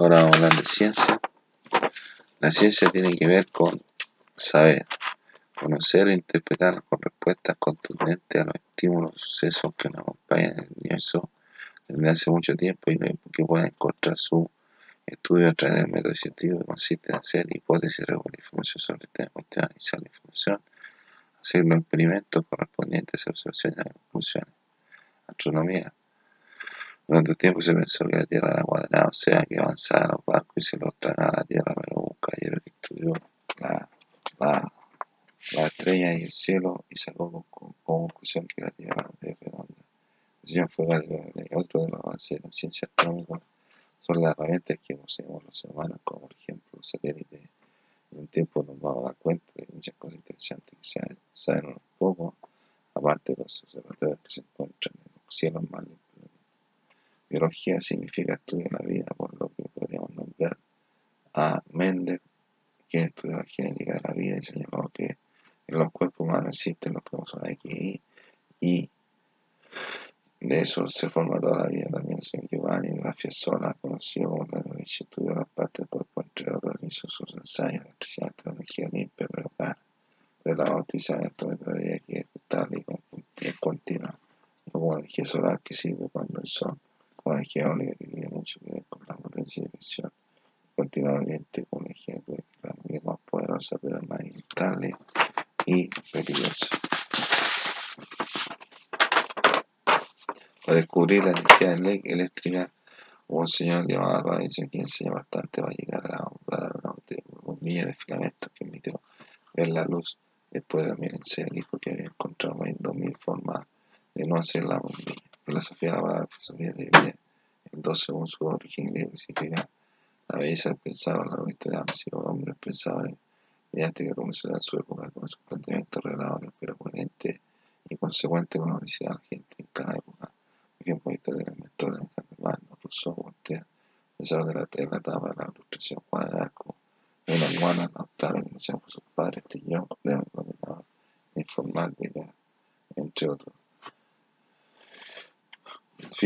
Ahora vamos a hablar de ciencia. La ciencia tiene que ver con saber, conocer e interpretar con respuestas contundentes a los estímulos sucesos que nos acompañan en el universo desde hace mucho tiempo y que pueden encontrar su estudio a través del método científico que consiste en hacer hipótesis, reunir información sobre el tema analizar la información, hacer los experimentos correspondientes a observaciones y conclusiones. Astronomía. Durante un tiempo se pensó que la Tierra era cuadrada, o sea, que avanzaba los barcos y se los tragaba la Tierra, pero un caballero que estudió la, la, la estrella y el cielo y sacó conclusión que la Tierra es redonda. El señor fue otro de los avances de la ciencia astronómica son las herramientas que poseemos los humanos, como por ejemplo los satélites. En un tiempo nos vamos a dar cuenta de muchas cosas interesantes que se saben un poco, aparte de los observatorios que se encuentran en los cielos más. Biología significa estudio de la vida, por lo que podríamos nombrar a Mendel, quien estudió la genética de la vida y señaló que en los cuerpos humanos existen los cromosomas X y Y de eso se forma toda la vida. También señor Giovanni de la Fiessola, conocido como la de estudió las partes del cuerpo, entre otros, hizo sus ensayos de electricidad, energía limpia, pero cara. De la bautiza en esta metodología que es estable y continua. como energía solar que sirve cuando el sol, energía eólica que tiene mucho que ver con la potencia de dirección. Continuamente con energía eléctrica, es más poderosa, pero más inestable y peligrosa. Para descubrir la energía eléctrica, hubo un señor llamado Robinson que enseñó bastante para llegar a dar una bombilla de filamentos que permitió ver la luz. Después también se dijo que había encontrado más de 2.000 formas de no hacer la bombilla. Filosofía la palabra filosofía de vida dos según su origen griego que significa la belleza del pensado, la de ambos los hombres pensadores mediante que a su época con sus planteamientos reveladores pero coherentes y consecuentes con la necesidad de la gente en cada época. Ejemplo, historia de la historia de Carmen Rousseau, Voltaire, pesar de la tela etapa de la ilustración Juan de Arco, una hermana notable que luchaba por sus padres, Tillón, León, Dominador, informática, entre otros.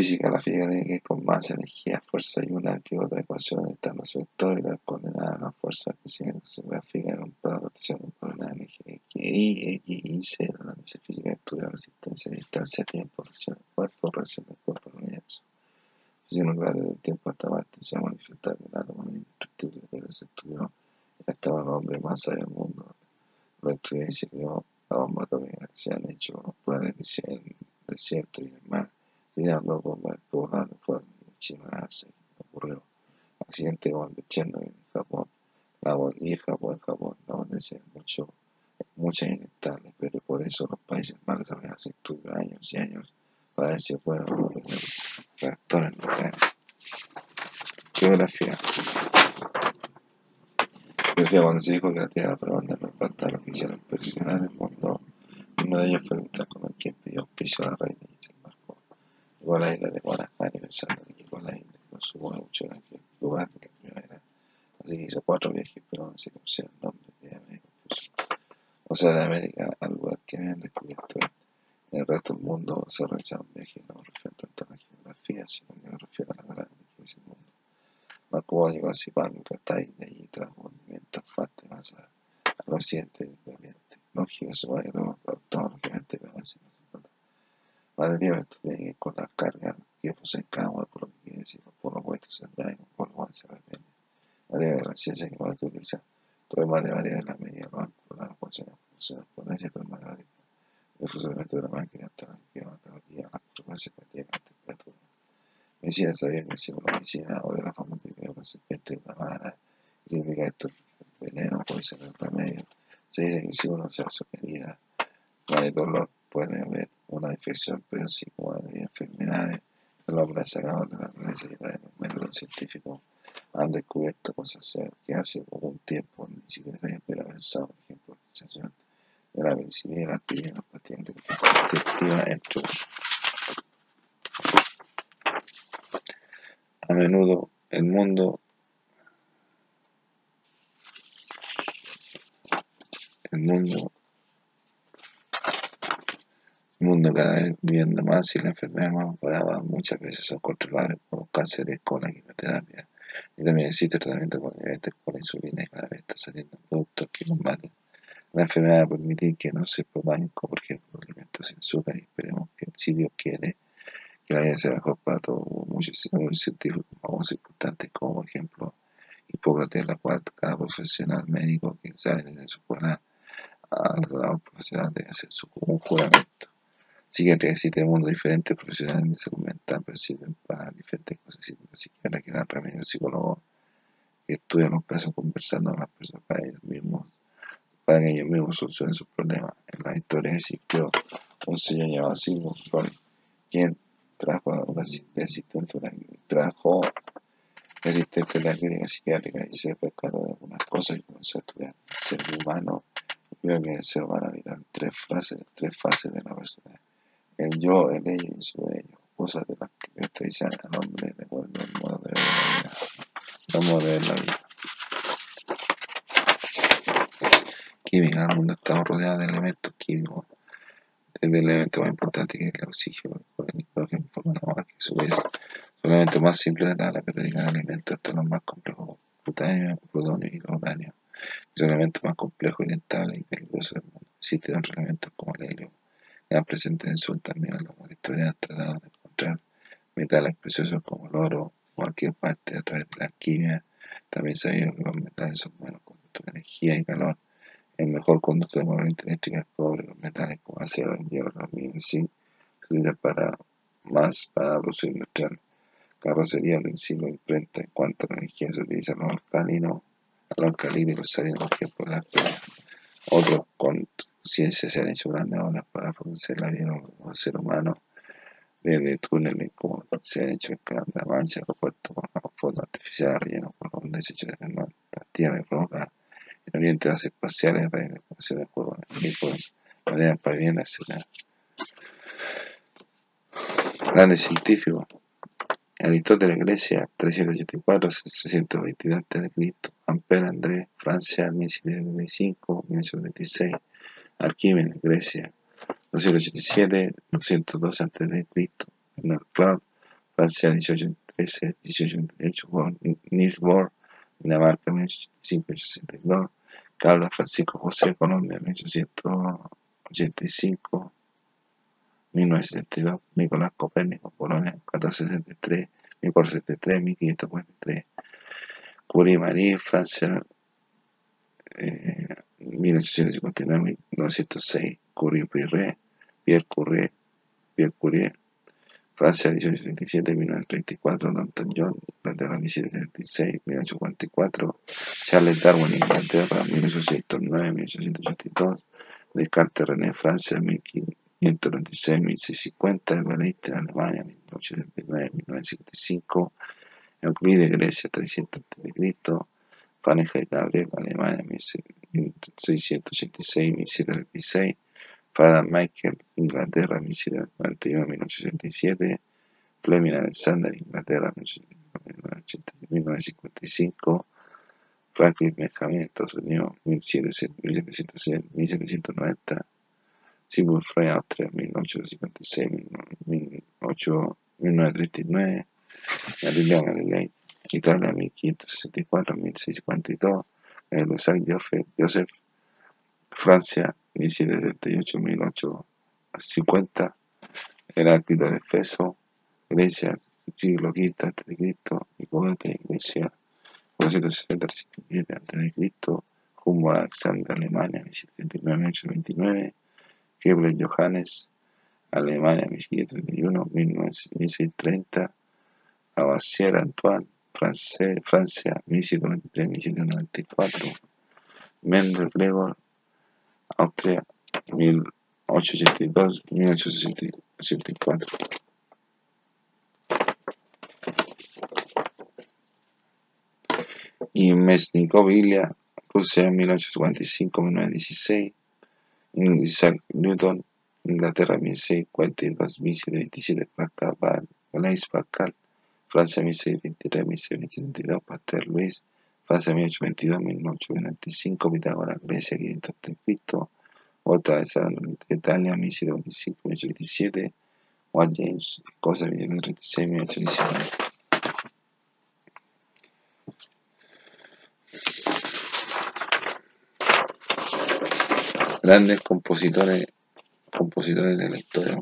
Física, la física tiene que ver con más energía, fuerza y una que otra ecuación están su historia condenada a la fuerza que se gráfica en un plano de rotación un coordenada energía que Y, X, Y, Z, la física estudia resistencia, distancia, tiempo, relación del cuerpo, relación del cuerpo al universo. Física nuclear de un tiempo hasta parte se ha manifestado que el átomo es indestructible, pero se estudió hasta el hombre más sabio del mundo. Lo estudió y se creó la bomba atómica, se han hecho pruebas de desierto y el mar bombas pobladas de fuego de Chimarase, ocurrió accidente de Chernobyl en Japón, la y Japón, Japón, la potencia es mucho, muchas inestables, pero por eso los países más desarrollados estudian años y años para ver si pueden tener reactores nucleares. Geografía. Geografía cuando se dijo que la Tierra redonda no falta lo que hicieron presionar el mundo, uno de ellos fue el con quien pidió auspicio a la reina Llegó a la isla de Guadalajara pensando que llegó a la isla con su mucho en aquel lugar de la primavera. Así que hizo cuatro viajes, pero no se conocía el nombre de América. Pues, o sea, de América al lugar que habían descubierto en el resto del mundo se realizaron viajes, no me refiero tanto a la geografía, sino que me refiero a la grande que es el mundo. Marco llegó a Zipán, Catay, de allí trajo alimentos fácil más al occidente del oriente. Lógico, supone que todo, todo, lógicamente, así no más de esto tiene que ir con la carga que posee cada uno, por lo que quiere decir, por lo opuestos se atraen, por lo cual se repelen. La de la ciencia que más utiliza todo el matemática de la medida, los ángulos, las ecuaciones, funciones, potencia, todo el matemática, el funcionamiento de la máquina, hasta la geometría, las frecuencias cardíacas, la temperatura. Medicina sabía que si una medicina o de la farmacéutica de una serpiente de una vara, significa esto, el veneno puede ser el remedio. Se dice que si uno se hace herida, no hay dolor, puede haber una infección, pero sí como hay enfermedades. El hombre ha sacado de la necesidad de los métodos científicos han descubierto cosas que hace un tiempo ni siquiera se había pensado, por ejemplo, la sensación de la penicilina, la aspirina, las pastillas de entre otros. A menudo el mundo el mundo mundo cada vez y la enfermedad más grave muchas veces son controlables por cánceres con la quimioterapia Y también existe tratamiento con diabetes por insulina y cada vez está saliendo productos que combaten la enfermedad a permitir que no se propaguen como por ejemplo alimentos sin azúcar y esperemos que si Dios quiere que la vida sea mejor para todos. Muchos científicos famosos importantes como por ejemplo Hipócrates, la cual cada profesional médico que sale desde su escuela al profesional debe hacer su juramento. Que existe mundo diferentes profesionales de salud mental, pero sirven para diferentes cosas. Ni siquiera que dan remedios psicólogos que estudian los casos conversando con las personas para ellos mismos, para que ellos mismos solucionen sus problemas. En la historia existió un señor llamado Sigmund Freud, quien trajo una asistente, una, trajo asistente de la clínica psiquiátrica y se percató de algunas cosas y comenzó a estudiar el ser humano y que el ser humano habita tres, fases, tres fases de la persona. Yo, el ello y su ello, cosas de las que caracterizan al hombre de acuerdo al modo de ver la vida. Modo de ver la vida. Química, el mundo está rodeado de elementos químicos el elemento más importante que es el oxígeno, el nitrógeno forma una que a su vez son elementos más simples de la tabla periódica de elementos hasta los más complejos, plutonio, plutonio y uranio, que son elementos más complejos, inestables y peligrosos del mundo. Existen otros elementos como el helio, presentes en el Sol también, a lo la historia han tratado de encontrar metales preciosos como el oro, cualquier parte a través de la alquimia. También sabemos que los metales son buenos conductores de energía y calor el mejor conducto de corriente eléctrica es cobre, los metales como acero, el hierro, y zinc se utilizan para más para producción industrial. Carrocería, utensilio, imprenta. En cuanto a la energía, se utiliza los alcalinos, los alcalinos y los salinos, por las Otros con ciencia se han hecho grandes obras para fornecer la vida al ser humano, desde túneles como se han hecho en la Mancha, aeropuertos con fotos artificiales rellenos con desechos de la tierra y roca en Oriente las espaciales, redes de juegos agrícolas, maderas para viviendas, etc. Grandes científicos. Aristóteles, Grecia, 384, 322 a.C. Ampère, André, Francia, 1795, 1826. Arquímedes, Grecia, 287, 202 a.C. Bernard Cloud, Francia, 1813, 1828. Niels Bohr, Dinamarca, 1865, Carlos Francisco José, Colombia, 1885, 1972, Nicolás Copérnico, Polonia, 1473, 1473, 1543, Curie Marie, Francia, eh, 1859, 1906, Curie Pierre, Pierre Curie, Pierre Curie, Francia 1877, 1934, Danton John, Inglaterra 1776, 1844, Charles Darwin, Inglaterra 1809, 1882, Descartes René, Francia 1596, 1650, Albert en Alemania 1879, 1955, Euclides Grecia 300 a.C., Fahrenheit Gabriel, Alemania 1686, 1736, Fada Michael, Inglaterra, 1791-1867, Fleming Alexander, Inglaterra, 1955, Franklin Benjamin, Estados Unidos, 1790, Sigmund Freud, Austria, 1856, 1939, Galileo Galilei, Italia, 1564, 1652, Joseph, Joseph, Francia, 1778-1850, Heráclito de Efeso, Grecia, siglo V a.C., Hipócrates, Grecia, 460-307 a.C., Humboldt, Alexander, Alemania, 1729-1829, Kepler, Johannes, Alemania, 1731, 1630, Lavoisier, Antoine, Francia, 1723-1794, Mendel, Gregor, Austria, 1882-1884. Y Mesnikov Ilya, Rusia, 1845-1916. Isaac Newton, Inglaterra, 1642-1727. Pascal, Blaise Pascal, Francia 1623, 1672, Pasteur Luis, Francia 1822, 1895, Pitágoras, Grecia 503 Cristo, Volta de San Italia 1725, 1827, Juan James, Escocia 1836, 1819. Grandes compositores, compositores de la historia.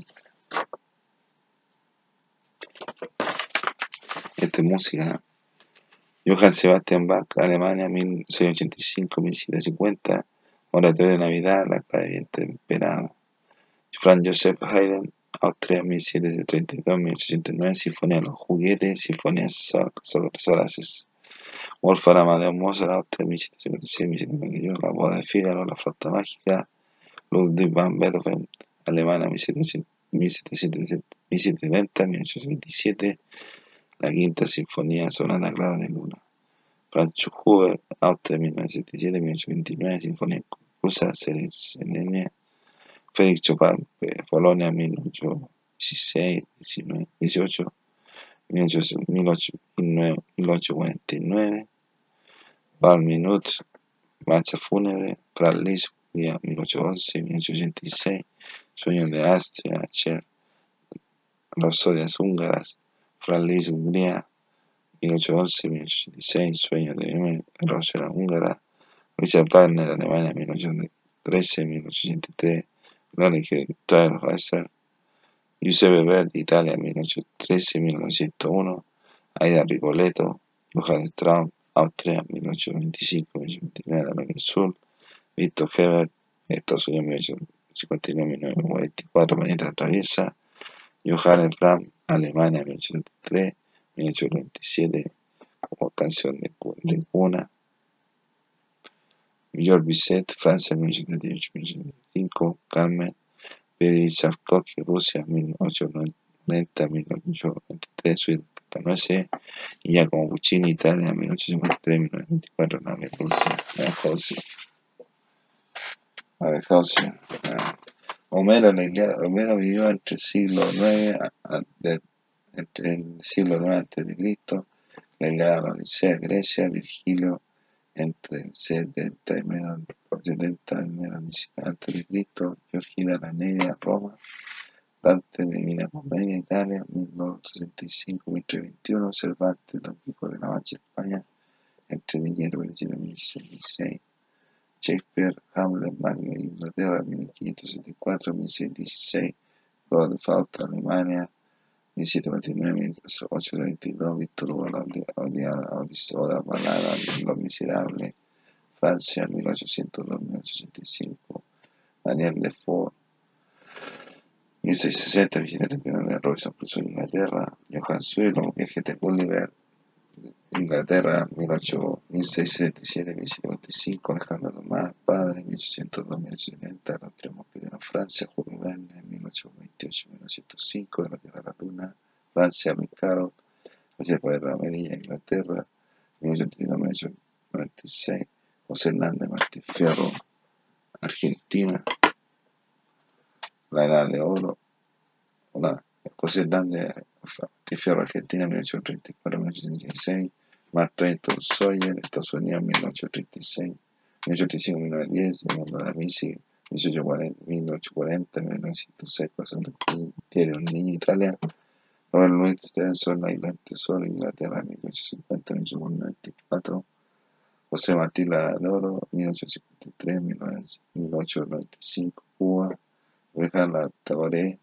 Música. Johann Sebastian Bach, Alemania, 1685-1750. Oratorio de Navidad, La clave temperado. Franz Joseph Haydn, Austria, 1732-1809. Sinfonía de los juguetes, Sinfonía Solaces. Wolfgang Amadeus Mozart, Austria, 1756-1791. La boda de Fígaro, La flauta mágica. Ludwig van Beethoven, Alemania, 1770-1827. La quinta sinfonía sonata clara de luna. Franz Schubert, Austria, 1977-1829. Sinfonía conclusa, Serenenia. Félix Chopin, Polonia, 1816, 18, 1849. Val Minut, Marcha Fúnebre, Franz Liszt, 1811, 1886. Sueños de Austria, Cher, Rapsodias húngaras, Franz Liszt, Hungría, 1811, 1886. Sueños de Yemen, Rosera húngara, Richard Wagner, Alemania, 1813, 1883. Lónige Weiser, Giuseppe Verdi, Italia, 1813-1901, Aida Rigoletto, Johann Straub, Austria, 1825-1829, Daniel Sul, Victor Hebert, Estados Unidos, 1859-1944, Manita Traviesa, Johannes Brahms, Alemania, 1873-1897, como canción de, cuna, George Bizet, Francia, 1898-1895, Carmen, Tchaikovsky, Rusia, 1890-1993, Suite 9 y Giacomo Puccini, Italia, 1853-1924, Nave Rusia, José. A ver, José. Homero, Homero vivió entre el siglo IX, entre el siglo IX antes de Cristo, la Ilíada, la Odisea, Grecia, Virgilio, entre el 70 y menos, 70 y menos antes de Cristo, Georgina la Negra, Roma, Dante Divina Comedia, Italia, 1265-1321, Cervantes, Don Pico de la Mancha, España, entre 1527 y 1616, Shakespeare, Hamlet, Magna Inglaterra 1574, 1606, Lord Falton, Rimania, 1729, Occidentino, Vittorio Valli, Odissola, Vallara, Lo Miserabile, Francia, 1802-1865, Daniel Defoe, 1667, Vicente Leonardo, Robinson Crusoe, Inglaterra, Johan Suelo, Viaggete Gulliver, Inglaterra, 1677-1755, Alejandro Tomás, Padre, 1802-1870, Los Tres Mosqueteros, Francia, Julio Verne, 1828-1905, De la Tierra a la Luna, Francia, Micaro, José Padre Amarilla, Inglaterra, 1832-1896, José Hernández Martín Fierro, Argentina, La Edad de Oro, Hola, José Hernández Martín Fierro, Argentina, 1834-1886, Mark Twain, Sawyer, Estados Unidos, 1836, 1835-1910, El Mundo de Amici, 1840-1906, Pasando Diario Un Niño, Italia, Robert Louis Stevenson, La Isla del Tesoro, Inglaterra, 1850-1894, José Martí Ladoro, 1853-1895, Cuba, Rejan Taboré,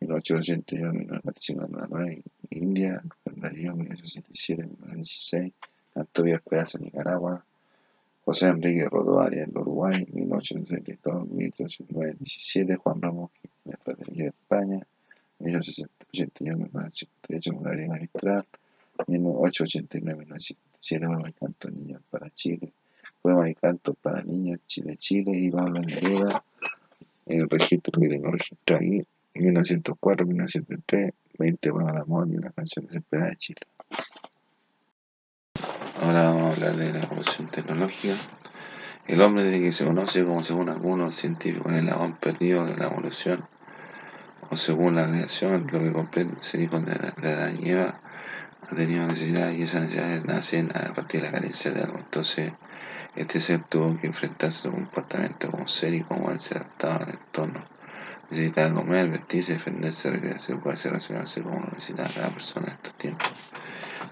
1881-1995, India, Darío, 1877-1916, Antonio Esperanza, Nicaragua, José Enrique Rodoaria, en Uruguay, 1872-1897, Juan Ramos, en el Patricio de España, 1881-1988, Darío Magistral, 1889-1957, Poema y Canto Niños para Chile, Poema y Canto para Niños Chile, Chile, y Pablo Neruda, en el registro que tengo registrado ahí, 1904-1903, 20 poemas de amor y una canción desesperada de Chile. Ahora vamos a hablar de la evolución tecnológica. El hombre desde que se conoce como según algunos científicos el eslabón perdido de la evolución, o según la creación, lo que comprende ser hijo de, de Adán y Eva, ha tenido necesidades y esas necesidades nacen a partir de la carencia de algo. Entonces, este ser tuvo que enfrentarse a su comportamiento como ser y como él se adaptaba al entorno. Necesitaba comer, vestirse, defenderse, recrearse, poderse relacionarse como lo necesitaba cada persona en estos tiempos.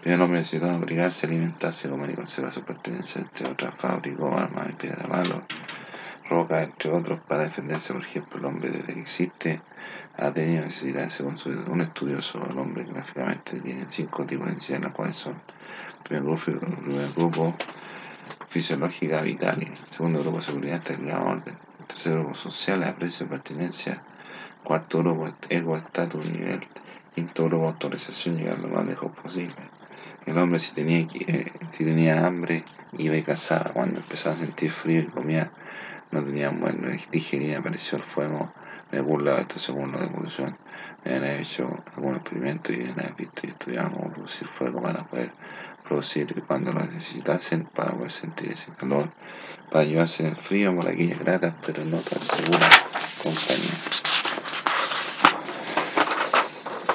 El hombre necesitaba abrigarse, alimentarse, comer y conservar su pertenencia, entre otras, fabricó armas y piedra palo, roca, entre otros, para defenderse. Por ejemplo, el hombre desde que existe ha tenido necesidades, según un estudioso, el hombre gráficamente tiene cinco tipos de necesidades, las cuales son, primer grupo, primer grupo fisiológica vital, segundo grupo seguridad, estabilidad, orden, tercer grupo social, aprecio, pertinencia, cuarto grupo ego, estatus, nivel, quinto grupo autorización, llegar lo más lejos posible. El hombre si tenía, eh, si tenía hambre iba y cazaba, cuando empezaba a sentir frío y comía no tenía buena digerir, apareció el fuego de algún lado, esto según la evolución. Han hecho algún experimento y han visto y estudiado cómo producir fuego para poder producir cuando lo necesitasen, para poder sentir ese calor, para llevarse en el frío por aquellas gratas pero no tan seguras compañía.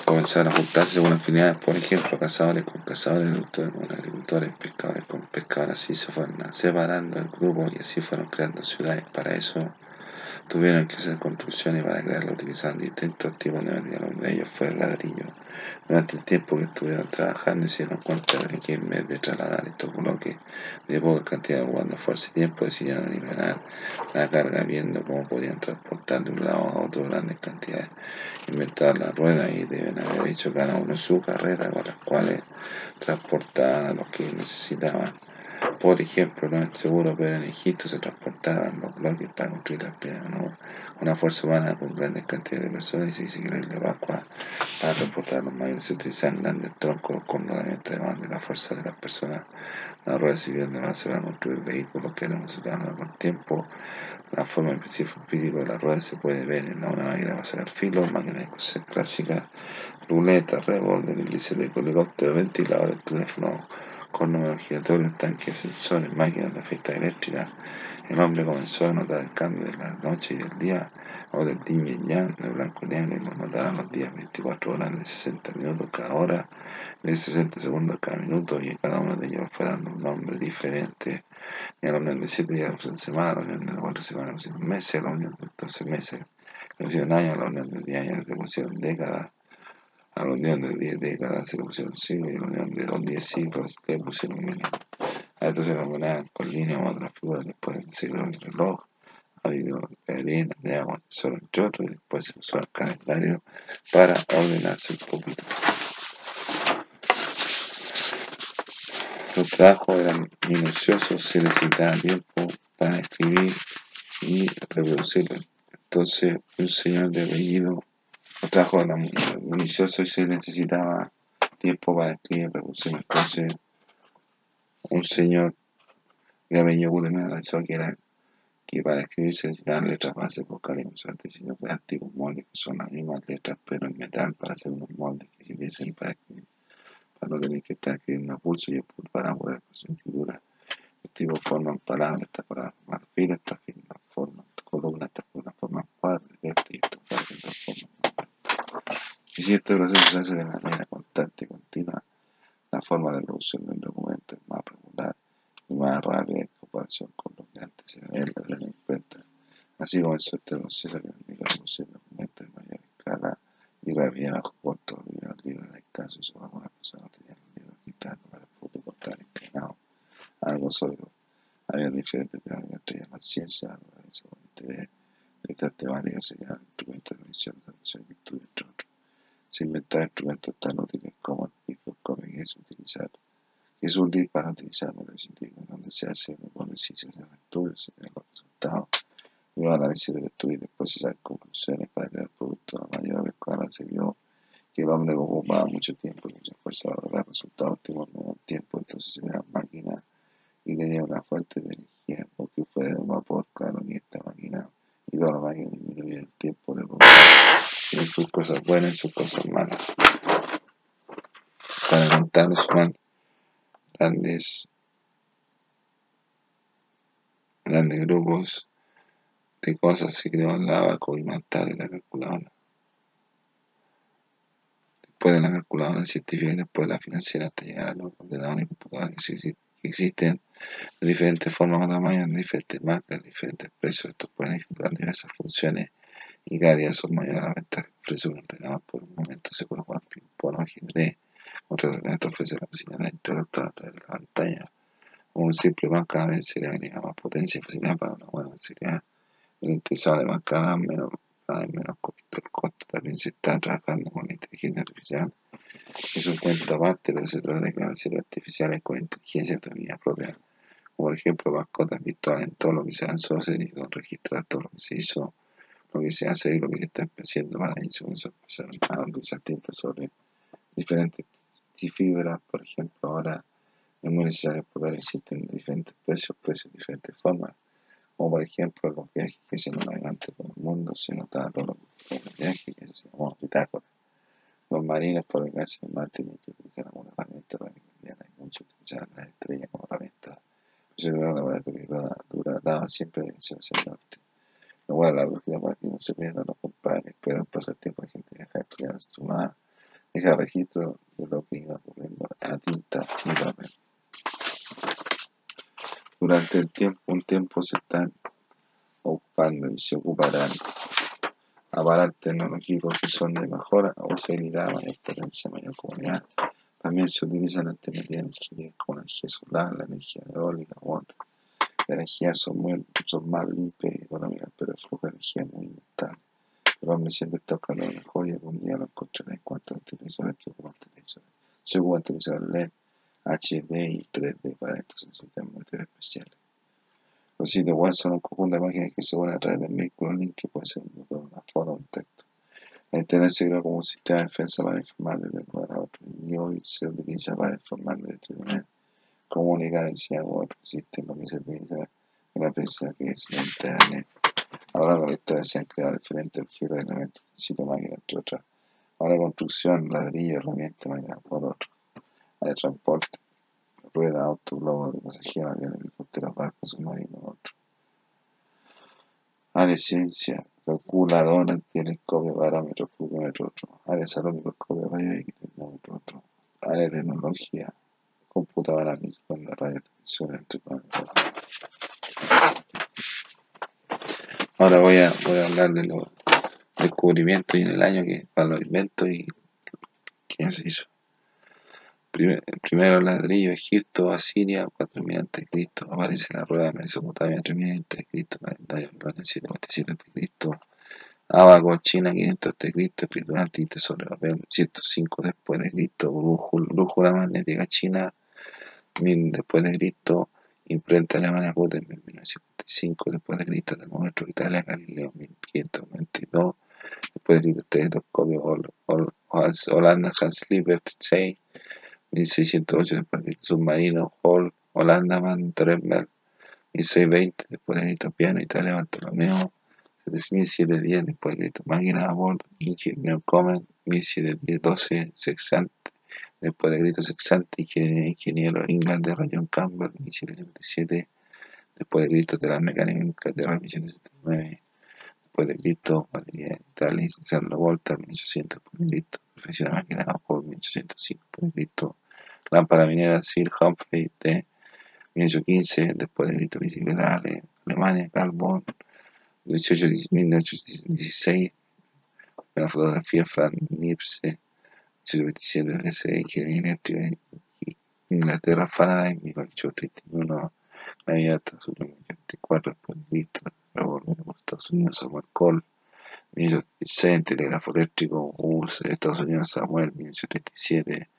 comenzaron a juntarse según afinidades, por ejemplo, cazadores con cazadores, agricultores con agricultores, pescadores con pescadores, así se fueron separando el grupo y así fueron creando ciudades. Para eso tuvieron que hacer construcciones para crearlo utilizando distintos tipos de material. Uno de ellos fue el ladrillo. Durante el tiempo que estuvieron trabajando hicieron cuenta de que en vez de trasladar estos bloques de poca cantidad de fuerza y tiempo decidieron liberar la carga viendo cómo podían transportar de un lado a otro grandes cantidades. Inventar las ruedas y deben haber hecho cada uno su carrera con las cuales transportaban a los que necesitaban por ejemplo, no es seguro, pero en Egipto se transportaban los bloques para construir las piedras. Una fuerza humana con grandes cantidades de personas y se dice que la Pascua para transportar los mayores se utilizan grandes troncos con rodamiento además de la fuerza de las personas. La rueda civil de se va a construir vehículos que eran resultados con tiempo. La forma en principio de la rueda se puede ver en una máquina de pasar filo, máquina de coser clásica, ruleta, revólver, hélice de helicóptero, ventilador, teléfono números giratorios, tanques, sensores, máquinas de fiesta eléctrica. El hombre comenzó a notar el cambio de la noche y del día, o del día y yang, de blanco y negro, y lo notaban los días 24 horas de 60 minutos cada hora, de 60 segundos cada minuto, y cada uno de ellos fue dando un nombre diferente. Y a la unión de 7 días en semana, a la unión de 4 semanas pusieron meses, a la unión de 12 meses le pusieron años, a la unión de 10 años le pusieron décadas a la unión de 10 décadas se le pusieron siglos y a la unión de los 10 siglos le pusieron milenio. A esto se le con líneas u otras figuras después del siglo del reloj, ha habido de arena, de agua, de sol, entre otros, y después se usó el calendario para ordenarse un poquito. Los trabajos eran minuciosos, se necesitaba tiempo para escribir y reproducirlo. Entonces, un señor de apellido los trabajos eran minuciosos y se necesitaba tiempo para escribir revoluciones. Entonces, un señor de apellido me analizó que era que para escribir se necesitaban letras bases vocales, sea, sino crear tipos moldes que son las mismas letras, pero en metal para hacer unos moldes que sirviesen para escribir, para no tener que estar escribiendo a pulso y poder hacer escritura. Los tipos forman palabras, estas palabras forman filas, estas filas forman columnas, estas columnas forman cuadros, y estos cuadros forman y si este proceso se hace de manera constante y continua, la forma de producción de un documento es más regular y más rápida en comparación con lo que antes se tener en cuenta. Así comenzó este proceso que permite la producción de documentos de mayor escala y rapidez bajo corto, los libros en caso solo algunas personas tenían los libros digitales para el público estaban inclinados a algo sólido. Había diferentes temas entre ellas la ciencia, la naturaleza, el interés. Estas temáticas se llaman instrumentos de medición, de y estudio, se inventar instrumentos tan útiles como el microscopio que es utilizar es útil para utilizar métodos científicos donde se hace hipótesis, se hacen estudios, se ven los resultados, luego análisis del estudio y después se sacan conclusiones para crear productos a mayor escala. Se vio que el hombre ocupaba mucho tiempo y mucha fuerza para lograr resultados en menor tiempo, entonces se crean máquinas y le dieron una fuente de energía, porque fue de un vapor, claro que esta máquina y toda la máquina disminuye el tiempo de producción tiene sus cosas buenas y sus cosas malas. Para contar los grandes, grandes grupos de cosas se creó en la abaco y más tarde la calculadora. Después de la calculadora científica y después de la financiera hasta llegar a los ordenadores y computadores que existen de diferentes formas o tamaños, de diferentes marcas, de diferentes precios. Estos pueden ejecutar diversas funciones y cada día son mayores las ventajas que ofrece un ordenador. Por un momento se puede jugar ping-pong o ajedrez. Otro ordenador ofrece la posibilidad de interactuar a través de la pantalla. Un simple más cada vez se le agrega más potencia y facilidad para una buena facilidad El interesado además cada menos, cada vez menos costo. El costo también se está trabajando con la inteligencia artificial. Es un cuento aparte, pero se trata de creaciones artificiales con inteligencia autonomía propia. Como por ejemplo, mascotas virtuales en todo lo que se avanzó, se necesitó registrar todo lo que se hizo, lo que se hace y lo que se está haciendo para eso. Eso a utilizar tinta sobre diferentes fibras, por ejemplo, ahora es muy necesario poder existen diferentes precios, precios de diferentes formas como por ejemplo los viajes que se navegantes por el mundo, se notaba todos los, viajes que se llamó bitácora. Los marines por el gas en mar tenían que utilizar alguna herramienta para que hay mucho utilizar las estrellas como herramienta. Yo creo que la que dura, daba siempre hacia el norte. Cual la lógica para que no se pierdan los compadres, pero pasar tiempo la gente deja estudiar su más, deja registro de lo que iba ocurriendo a tinta y papel durante el tiempo, un tiempo se están ocupando y se ocuparán aparatos tecnológicos que son de mejor posibilidad, mayor potencia, mayor comunidad. También se utilizan alternativas energéticas como la energía solar, la energía eólica u otras. Las energías son, muy, son más limpias y económicas, pero el flujo de energía es muy inestable. El hombre siempre está buscando lo mejor y algún día lo encontrará en cuanto a televisores que ocupan televisores. Se ocupan televisores LED HD y 3D para estos sistemas monetarios especiales. Los sitios web son un conjunto de imágenes que se unen a través del vehículo link que puede ser un botón, una foto o un texto. La Internet se creó como un sistema de defensa para informar desde un lugar a otro y hoy se utiliza para informar de entretener, comunicar, enseñar u otro sistema que se utiliza en la prensa que es Internet. A lo largo de la historia se han creado diferentes objetos, elementos, sitio máquina, entre otras. Ahora construcción, ladrillo, herramientas, máquina, por otro de transporte, rueda, auto, globo de pasajeros, aviones, helicópteros, barcos, submarinos, otro. Área ciencia, calculadora, telescopio, parámetro, flujómetro, otro. Área salud, microscopio, radio X, termómetro, otro. Área tecnología, computadora, microondas, radio, televisión, entre Ahora voy a, voy a hablar de los descubrimientos y en el año que para los inventos y quién se hizo primero ladrillo, Egipto, Asiria, 4000 a.C. Aparece la rueda de Mesopotamia, 3000 a.C. Calendario Babilonia, 747 a.C. Abaco, China, 500 a.C. Escritura antigua sobre papel, 105 después de Cristo. Brújula magnética china, 1000 después de Cristo. Imprenta alemana Gutenberg, 1955 después de Cristo. Termómetro Italia, Galileo, 1592 después de Cristo. Telescopio Holanda, Hans Liebert, 6 1608 después de submarino Hall, Holanda, Van Dremel, 1620 después de Itopiano, Italia, Bartolomeo, 1710 después de Cristo, máquina a bordo, ingeniero Comen, 1712 Sexante, después de Cristo Sexante, ingeniero, ingeniero Inglaterra John Campbell, 1777 después de Cristo de la mecánica Inglaterra, 1779 después de Cristo, batería Italia, Alexander Volta, 1800 después de Cristo, profesión de máquina a bordo, 1805 después de Cristo, lámpara minera Sir Humphrey de 1815, después de grito bicicleta Alemania, Carbon, 1816, la fotografía Frank Nipse, 1827 DC, Ingeniería Inglaterra, Faraday, 1831, Navidad, Unidos, 1824, después de Cristo, Revolver, Estados Unidos, Samuel Cole, 1836, telégrafo eléctrico, US, Estados Unidos, Samuel, 1837,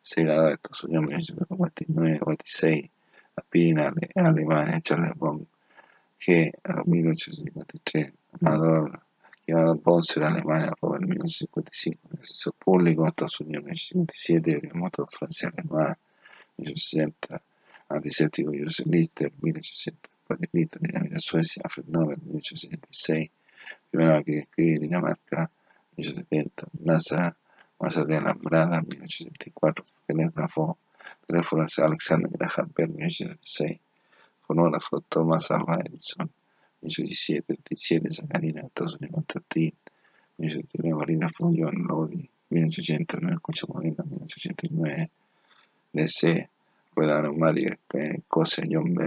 Sega de Estados Unidos 1949, 46, Aspirina, Alemania, Charles Bond, G, 1853, Amador, Amador Bonser, Alemania, Robert 1955, Asesor Público, Estados Unidos 1957, Motor Francia, Alemania 1860, Antiséptico, Joseph Lister, 1860, después de Cristo, Dinamita Suecia, Alfred Nobel, 1876, Primera máquina de escribir, Dinamarca, 1870, NASA, Mazda Alambrada, 1874, telégrafo, teléfono Alexander Graham Bell, 1876, fonógrafo Thomas Alva Edison, 1817, 37, Sacarina, Estados Unidos, Constantin, 1879, bolígrafo John Lodi, 1889, escucha moderna, 1889, DC, rueda neumática, Escocia, John B.,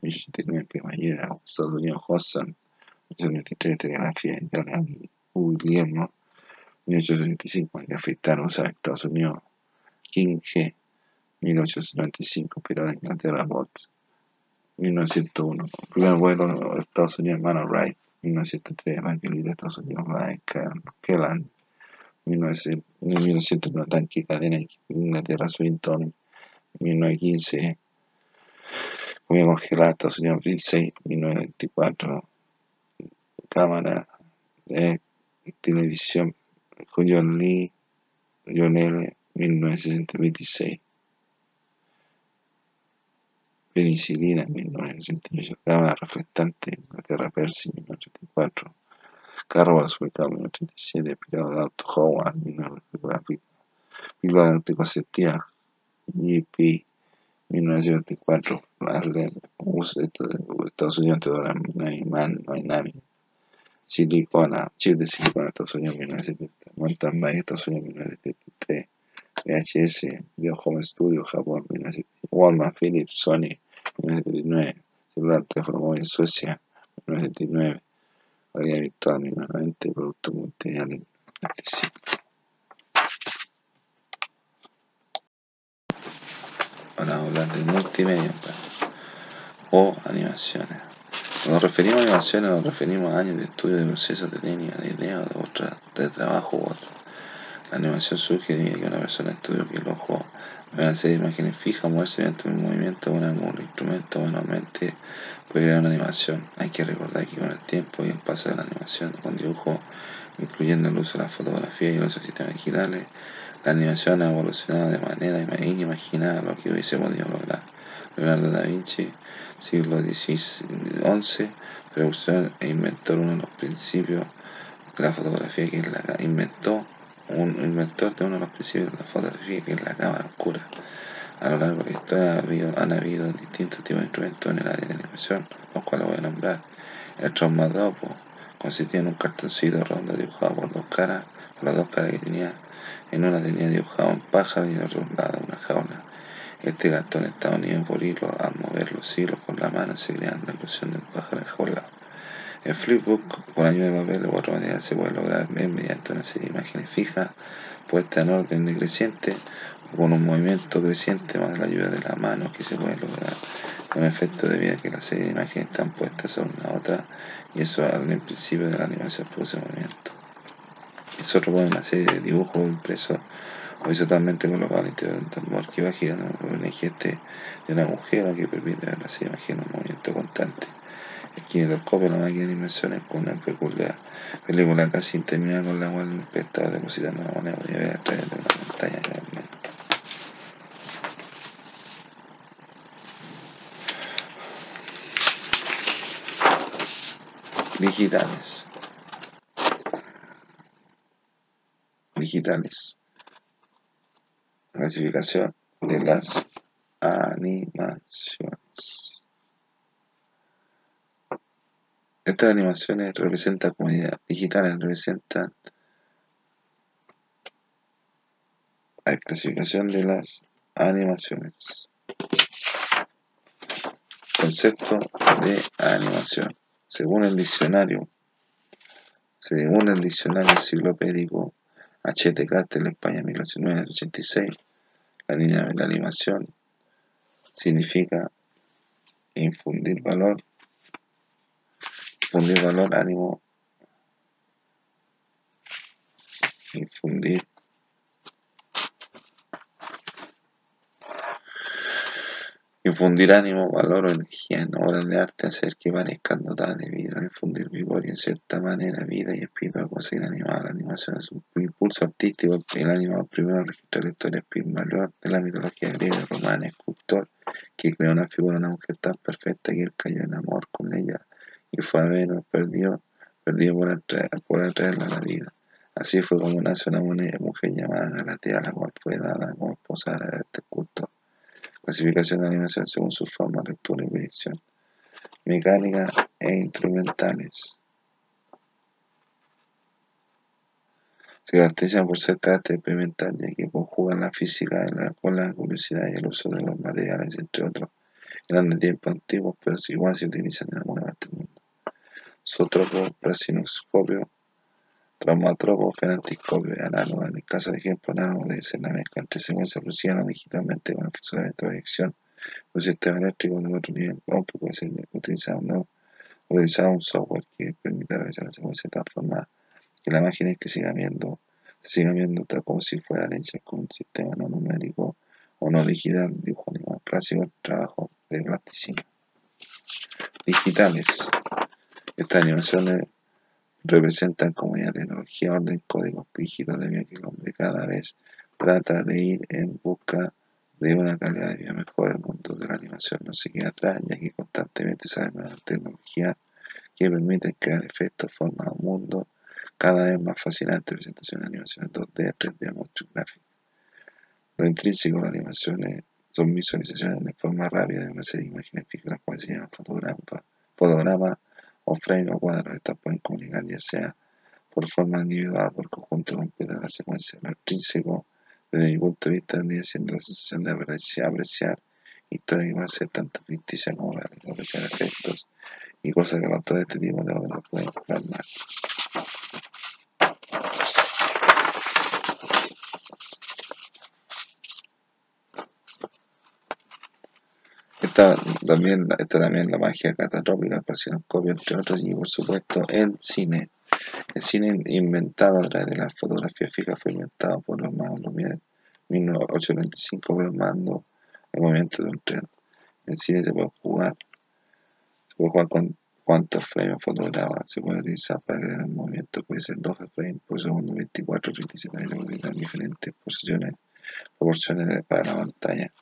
1889, cremallera, Estados Unidos, Hossan, 1893, telegrafía, Italia, Guglielmo, 1875, que afectaron a Estados Unidos, King G, 1895, pero en Inglaterra, Bots, 1901, primer vuelo de Estados Unidos, hermano Wright, 1903 Michael de Estados Unidos, Michael Kellan, 1900 Tanque Cadena, Inglaterra, Swinton, 1915 Comida congelada, Estados Unidos, Lindsay, 1994 Cámara de Televisión, John Lee, John L, 1926 penicilina en 1968, cámara reflectante, Inglaterra, Percy, 1984, carro ubicado en 1937, pirado del auto, Howard, 1994, píldora anticonceptiva, GP, 1974, Arlen, Estados Unidos, Teodora Miami, Silicona, chip de silicona, Estados Unidos, 1970, Mountain Bike, Estados Unidos, 1973, VHS, Video Home Studio, Japón, 1970, Walmart, Philips, Sony, 1979, celular teléfono móvil Suecia, 1979, realidad virtual 1990, producto multimedial 1995. Ahora vamos a hablar de multimedia o animaciones. Cuando nos referimos a animaciones nos referimos a años de estudio de procesos de técnica, de idea, de, otra, de trabajo u otro. La animación surge de que una persona estudia que el ojo una serie de imágenes fijas, moverse mediante un movimiento con algún instrumento manualmente puede crear una animación. Hay que recordar que con el tiempo y el paso de la animación con dibujo, incluyendo el uso de la fotografía y de sistemas digitales, la animación ha evolucionado de manera inimaginada lo que hubiese podido lograr. Leonardo da Vinci, siglo XI, precursor e inventor uno de los principios de la fotografía que la inventó un inventor de uno de los principios de la fotografía, que es la cámara oscura. A lo largo de la historia han habido distintos tipos de instrumentos en el área de animación, los cuales voy a nombrar. El traumadopo consistía en un cartoncito redondo dibujado por dos caras, por las dos caras que tenía. En una tenía dibujado un pájaro y en otro lado una jaula. Este cartón estaba unido por hilo, al mover los hilos con la mano se crea la ilusión del pájaro enjaulado. El flipbook, con ayuda de papel u otro material, se puede lograr mediante una serie de imágenes fijas puestas en orden decreciente o con un movimiento creciente más la ayuda de la mano que se puede lograr con efecto debido a que la serie de imágenes están puestas sobre una otra y eso al principio de la animación produce movimiento. Es otro pone una serie de dibujos impresos horizontalmente colocado al interior de un tambor que va girando con un eje de un agujero que permite ver la serie de imágenes en un movimiento constante. El kinetoscopio, la máquina de dimensiones, con una peculiar película casi interminada con la cual el espectador depositando la moneda podía ver de una pantalla realmente. Digitales. Digitales. Clasificación de las animaciones. Estas animaciones representan comunidad digitales, representan la clasificación de las animaciones. Concepto de animación. Según el diccionario, según el diccionario enciclopédico H.T. Castel, España 1986, la, línea de la animación significa infundir valor infundir valor, ánimo, infundir. Infundir ánimo, valor energía en obras de arte, hacer que parezcan dotadas de vida, infundir vigor y en cierta manera vida. Y espíritu a cosas inanimadas. La animación impulso artístico. El animal primero registra la historia Pigmalión de la mitología griega romana, escultor que creó una figura una mujer tan perfecta que él cayó en amor con ella y fue a Venus, perdió, perdió por, atraerla a la vida. Así fue como nace una mujer llamada Galatea, la cual fue dada como esposa de este culto. Clasificación de animación según su forma, lectura y proyección. Mecánica e instrumentales. Se caracterizan por ser carácter experimental, ya que conjugan la física con la curiosidad y el uso de los materiales, entre otros. Eran de tiempos antiguos, pero igual se utilizan en alguna parte del mundo. Zootropo, praxinoscopio, traumatropo, fenantiscopio y análogo. En el caso de ejemplo, análogo debe ser la mezcla entre secuencia prusiana digitalmente con el funcionamiento de dirección un sistema eléctrico de otro nivel, aunque puede ser utilizado un software que permite realizar la secuencia de tal forma que la máquina que siga viendo, se viendo tal como si fuera hecha con un sistema no numérico o no digital, dibujo animal clásico, trabajo de plasticina. Digitales. Estas animaciones representan como una tecnología orden códigos rígidos debido a que el hombre cada vez trata de ir en busca de una calidad de vida mejor. El mundo de la animación no se queda atrás, ya que constantemente sale nueva tecnología que permiten crear efectos, formas un mundo cada vez más fascinante, presentación de animaciones 2D, 3D, motion graphics. Lo intrínseco de las animaciones son visualizaciones de forma rápida de una serie de imágenes fijas, las cuales se llaman fotograma, o frame o cuadro. Estas pueden comunicar ya sea por forma individual por conjunto completo la secuencia. Lo intrínseco, desde mi punto de vista, tendría siendo la sensación de apreciar, apreciar historia que puede ser tanto ficticia como real, apreciar efectos y cosas que los autores de este tipo de obras pueden plasmar. Esta también, esta también la magia catastrófica, el copia entre otros, y por supuesto el cine. El cine inventado a través de la fotografía fija fue inventado por los hermanos Lumière en 1895 plasmando el movimiento de un tren. En cine se puede jugar, se puede jugar con cuántos frames fotograma se puede utilizar para crear el movimiento. Puede ser 12 frames por segundo, 24, 37, se puede diferentes posiciones, proporciones para la pantalla.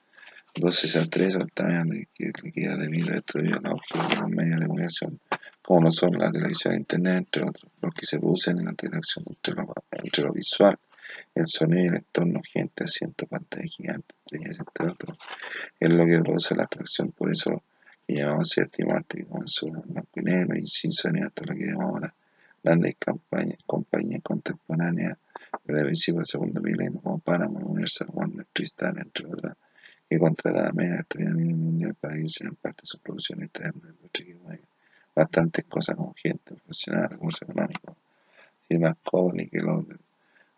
12 a 3 o el tamaño que le queda debido a esto debido a los medios de comunicación, como lo son la televisión internet, entre otros, los que se producen en la interacción entre lo, visual, el sonido y el entorno, gente, asiento, pantalla gigante, entre otros, es lo que produce la atracción, por eso que llamamos séptimo arte, que comenzó en blanco y negro y sin sonido hasta lo que llamamos ahora grandes campañas, compañías contemporáneas desde el principio del segundo milenio, como Paramount, Universal, Warner, Tristan, entre otras, que contrata a media estrella a nivel mundial para que sean parte de sus producciones externas. Bastantes cosas como gente profesional, recursos económicos, firmas y que lo,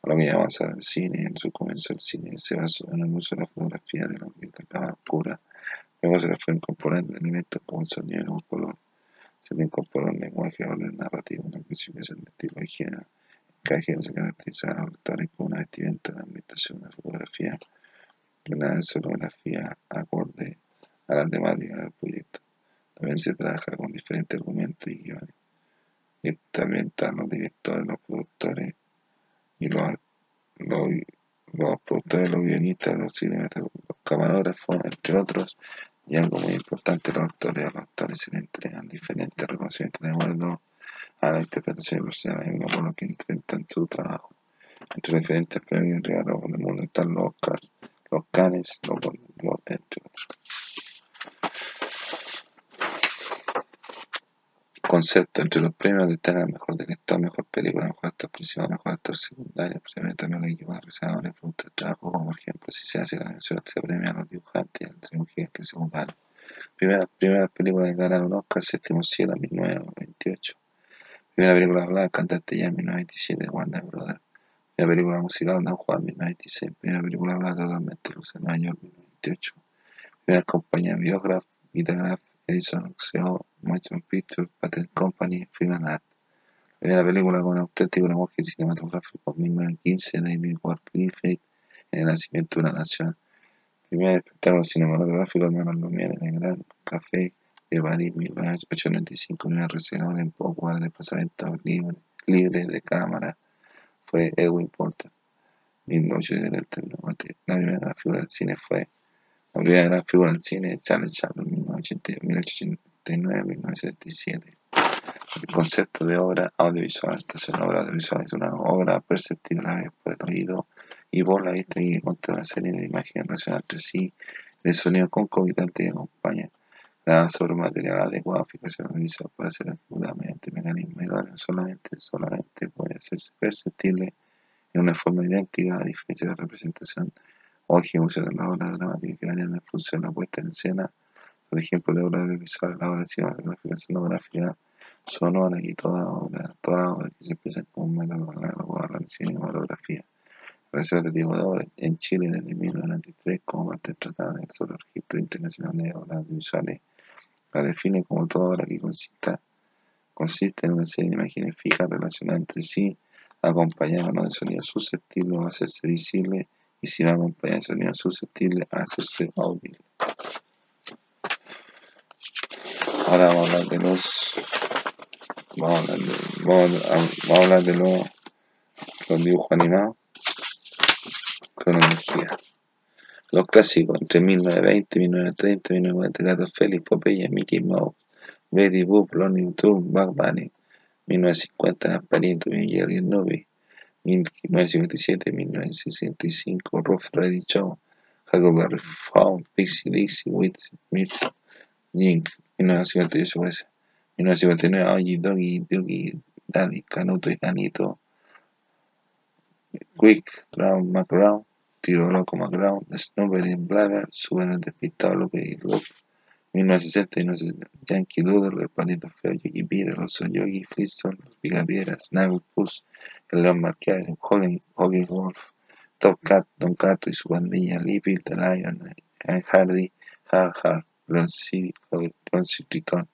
lo que llamamos el cine, en su comienzo el cine se basó en el uso de la fotografía de lo que destacaba oscura. Luego se le fue incorporando elementos como el sonido y el color. Se le incorporó un lenguaje orden narrativo, una clasificación de tipo de género. Cada género se caracteriza a los lectores con una vestimenta, una ambientación, una fotografía, una escenografía acorde a la temática del proyecto. También se trabaja con diferentes argumentos y guiones. Y también están los directores, los productores y los, los, productores, los guionistas, los cinematográficos, los camarógrafos, entre otros. Y algo muy importante, los actores, a los actores se les entregan diferentes reconocimientos de acuerdo a la interpretación personal por lo que intentan su trabajo. Entre diferentes premios y regalos del mundo están los Oscars, los canes, los, los, entre otros. Concepto. Entre los premios destacan el mejor director, mejor película, mejor actor principal, mejor actor secundario, precisamente también los equipos realizadores, productos de trabajo, como por ejemplo, si se hace la mención, se premia a los dibujantes y a las que se ocuparon. Primera, primera película que ganaron un Oscar, Séptimo Cielo, 1928. Primera película hablada, Cantante ya, 1927, Warner Brothers. Primera película musical, Don Juan, 1996. Primera película hablada totalmente en York, 1928. Primera compañía Biograph, Vitagraph, Edison Oxeo, Motion Pictures, Patent Company, Film Art. Primera película con auténtico lenguaje cinematográfico, 1915, David Ward Griffith, en el nacimiento de una nación. Primer espectáculo cinematográfico, Hermanos Lumière, en el Gran Café de París, 1895. Primera reserva en poco de pasamiento libre, libre de cámara fue Edwin Porter, 1879. La primera gran figura del cine fue la primera figura del cine Charles Chaplin, 1889-1977. El concepto de obra audiovisual. Esta obra audiovisual es una obra perceptible por el oído y por la vista y contiene una serie de imágenes relacionadas entre sí, de sonido concomitante que acompaña la sobre material adecuado, fijación audiovisual puede ser ejecutada mediante mecanismos idóneos, solamente, solamente puede hacerse perceptible en una forma idéntica a diferencia de representación o ejecución de la obra dramática que varían en función de la puesta en escena, por ejemplo, de obra audiovisual, la obra cinematográfica, sonográfica, sonora y toda obra, toda obra que se empieza como un método análogo a la cinematografía. Relación de tipo de obra en Chile desde 1993 como parte del Tratado sobre el Registro Internacional de Obras Audiovisuales la define como toda obra que consista consiste en una serie de imágenes fijas relacionadas entre sí, acompañadas de sonidos susceptibles a hacerse visibles y si va acompañado de sonidos susceptibles a hacerse audibles. Ahora vamos a hablar de los vamos a hablar de, vamos a hablar de los, los dibujos animados cronología. Los clásicos entre 1920, 1930, 1944, Félix, Popeye, Mickey Mouse, Betty Boop, Looney Tunes, Bugs Bunny, 1950, Gasparito, Jerry Snoopy, 1957, 1965, Rough Ready Show, Huckleberry Found, Pixie Dixie, Witz, Mirko, Jink, 1958, 1959, Oggy, Doggy, Doggy, Daddy, Canuto y Canito, Quick, Round, McGround, Tiro Loco McGround, Snowberry Blabber, Suben el despistado López y Loop, 1960, 1960, Yankee Doodle, El Patito Feo, Yogi Pira, El Oso Yogi, Flintstone, Los Picapieras, Snaggle Puss, El León Marqués, Hockey Wolf, Top Cat, Don Cato y su pandilla, Lippy, The Lion, Hardy, Hard Hard, Leon City, Ton,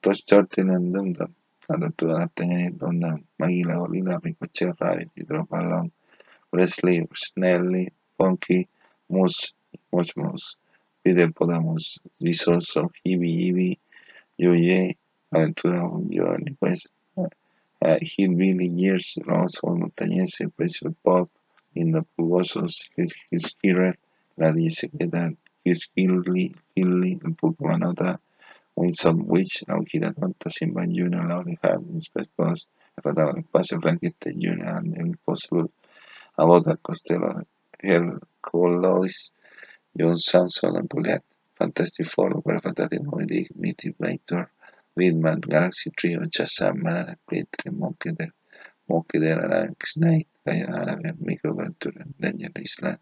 Tosh Jordan and Dum Dum, La Tortuga D'Artagnan y Dum, Maguila Gorila, Ricochet, Rabbit y Tropa Long, Wesley, Snelly, Punky, Moose, Much Moose, Peter Podamus, Risoso, Hibby Hibby, Yoye, Aventura Johnny Quest, uh, Hillbilly Years, Rosso Montañese, Precious Pop, Linda Pulgosos, His Killer, La Diez Secreta, His Gilly, Gilly, El Pulpo Manota, Winsome Witch, La Hojita Tonta, Simba Jr., Laurie Harding, Space Ghost, El del Espacio, Frankenstein Jr., and The Impossible, Abota Costello, Herculois, John Samson and Goliath, Fantastic Four, Locura Fantastic, Moby Dick, Blator, Widman, Galaxy Trio, Shazam, Banana Split, Monkey Monkey Arabic Snake, Calle Árabe, Micro Venture, Danger Island,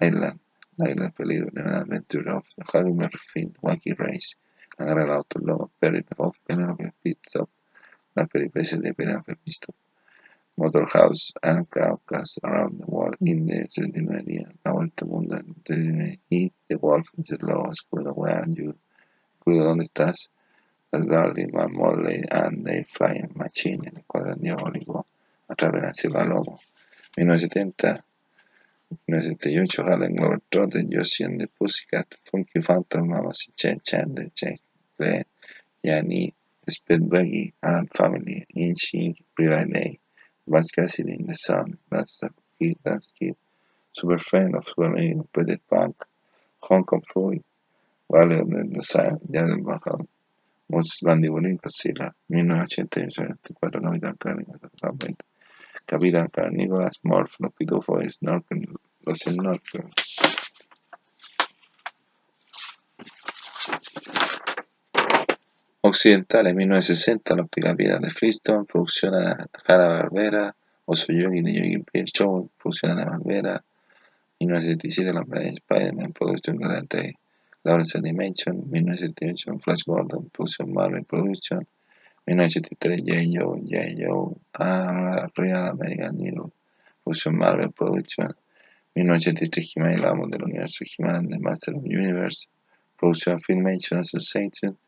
Island, La Isla Peligro, Never Adventure of the Huckleberry Finn, Wacky Race, La Guerra del Auto Perry of Penelope Pit Stop, La Peripecia de Penelope Pit Motorhouse and Caucus Around the World in the 79 días, La Vuelta al Mundo en 79 y The Wolf in the Lobo, Escudo, Where You, Escudo, ¿dónde estás? The Darling Man, Molly and the Flying Machine, El Escuadrón Diabólico, Atrapen a Cebalomo, 1970, 1978, Harlem Globetrotter, Josie and the Pussycat, Funky Phantom, Mama Chen Chan, The Jack, Clay, Yanni, Speed Buggy, and Family, Inchi, Private Day, Cassidy in the Sun, That's the Kid, That's Kid, Super Friend of Super American, Peter Punk, Hong Kong Valley of the Desire, Janet Baham, Moses Mandibulín, Godzilla, 1988, Capitán Carnícolas, Capitán Carnícolas, Morph, Los Pitufos, Snorkel, Los Snorkels. Occidentales, 1960, Los Picapiedras de Flintstone, producción a Hanna Barbera, Oso Yogi de Yogi Bear Show, producción a Barbera, 1977, Los Planes Spider-Man, producción Galate, Lawrence Animation, 1978, Flash Gordon, producción Marvel Production, 1983, J. Joe, J. Joe, ah, Real American Hero, producción Marvel Production, 1983, He-Man y la Amos del Universo, He-Man The Master of Universe, producción Filmation Association,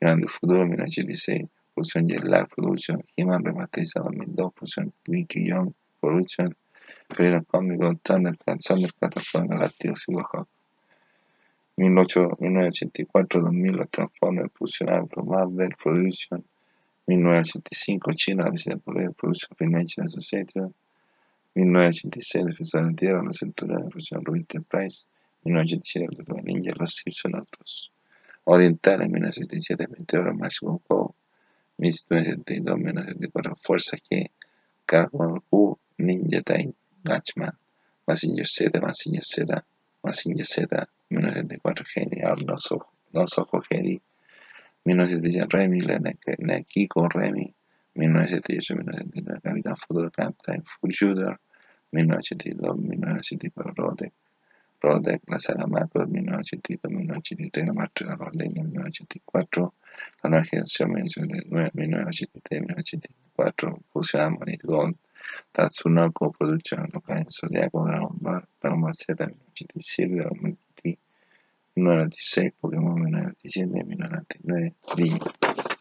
He-Man del Futuro, 1986, producción Jet Lag Production, Remasterizado 2002, producción Mickey Young Production, Ferino Cómico, Thundercat, Thundercat, Halcón Galáctico, Silverhawk. 1984-2000 Los Transformers fusionados por Marvel Production. 1985 China La visita poder Production Filmation Association 1986 Defensor de la Tierra Los Centuriones Producción Rubin Enterprise 1987 Los Ninja Los Simpson Otros Orientales 1977 Meteoro Máximo Go 1972 1974 Fuerza G Kagon U Ninja Time Gatchman Massinger Z Massinger Z Massinger Z 1974 Genial Los Ojos, Los Ojos Geri 1977 Remy Remy 1978-1979 Capitán Futuro Captain Full Shooter 1982-1984 Rodek Rodec, la sala macro del 1983, dal 1983 la marcia Rodec nel 1984, la nuova generazione del 1983-1984 fusione Money Gold, Tatsunoko produzione locale in Zodiaco Dragon Ball, Dragon Ball Z 1986, Dragon Ball GT 1996, Pokémon 1997 1999, Link.